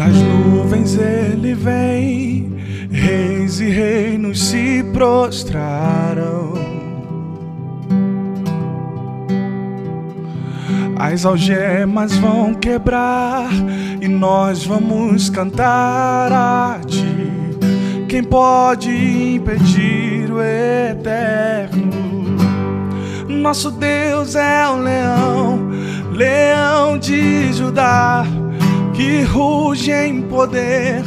Nas nuvens ele vem, reis e reinos se prostraram. As algemas vão quebrar e nós vamos cantar a ti. Quem pode impedir o eterno? Nosso Deus é o leão, leão de Judá que ruge em poder,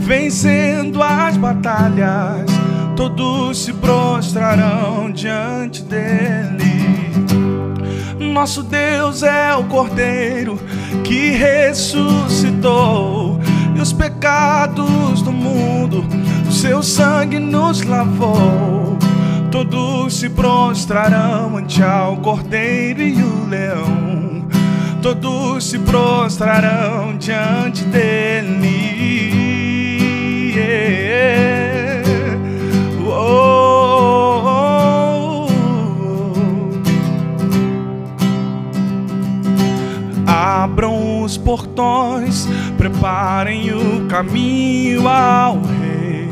vencendo as batalhas, todos se prostrarão diante dele. Nosso Deus é o Cordeiro que ressuscitou, e os pecados do mundo, o seu sangue nos lavou. Todos se prostrarão ante ao Cordeiro e o Leão todos se prostrarão diante dele. Os portões, preparem o caminho ao Rei.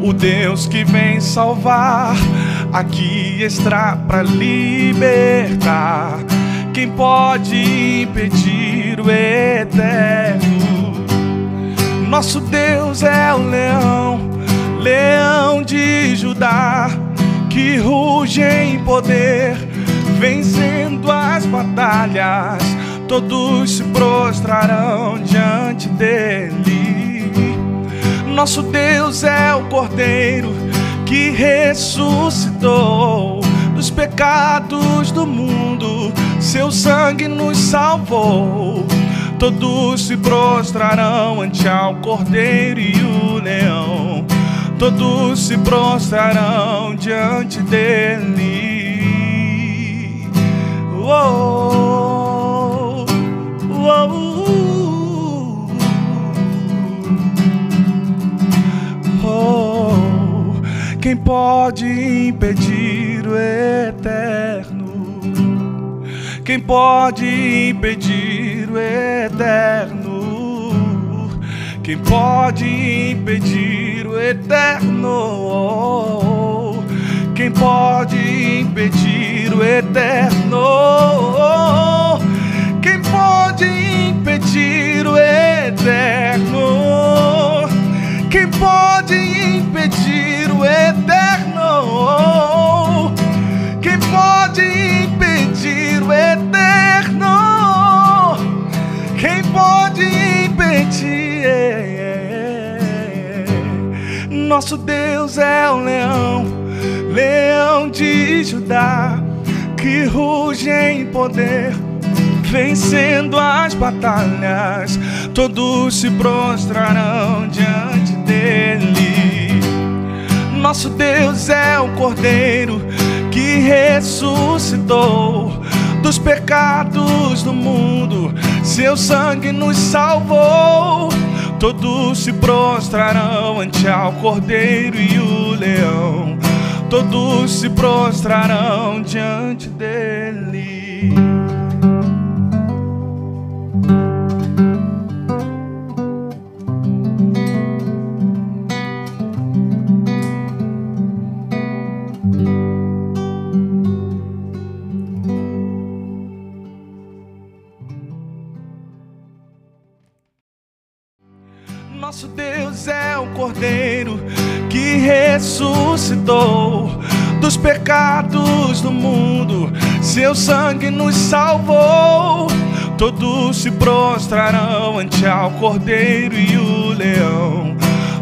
O Deus que vem salvar aqui está para libertar. Quem pode impedir o eterno? Nosso Deus é o leão, leão de Judá, que ruge em poder, vencendo as batalhas. Todos se prostrarão diante dele. Nosso Deus é o Cordeiro que ressuscitou dos pecados do mundo, seu sangue nos salvou. Todos se prostrarão ante ao Cordeiro e o Leão, todos se prostrarão diante dele. Oh, oh. Quem pode impedir o eterno? Quem pode impedir o eterno? Quem pode impedir o eterno? Eterno? Quem pode impedir o eterno? Quem pode impedir o eterno? Quem pode impedir o eterno? Quem pode impedir? Nosso Deus é o leão, leão de Judá, que ruge em poder vencendo as batalhas, todos se prostrarão diante dele. Nosso Deus é o Cordeiro que ressuscitou dos pecados do mundo, seu sangue nos salvou. Todos se prostrarão ante ao Cordeiro e o Leão, todos se prostrarão diante dele. Nosso Deus é o Cordeiro que ressuscitou dos pecados do mundo, seu sangue nos salvou. Todos se prostrarão ante ao Cordeiro e o Leão,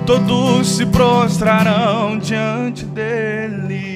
todos se prostrarão diante dele.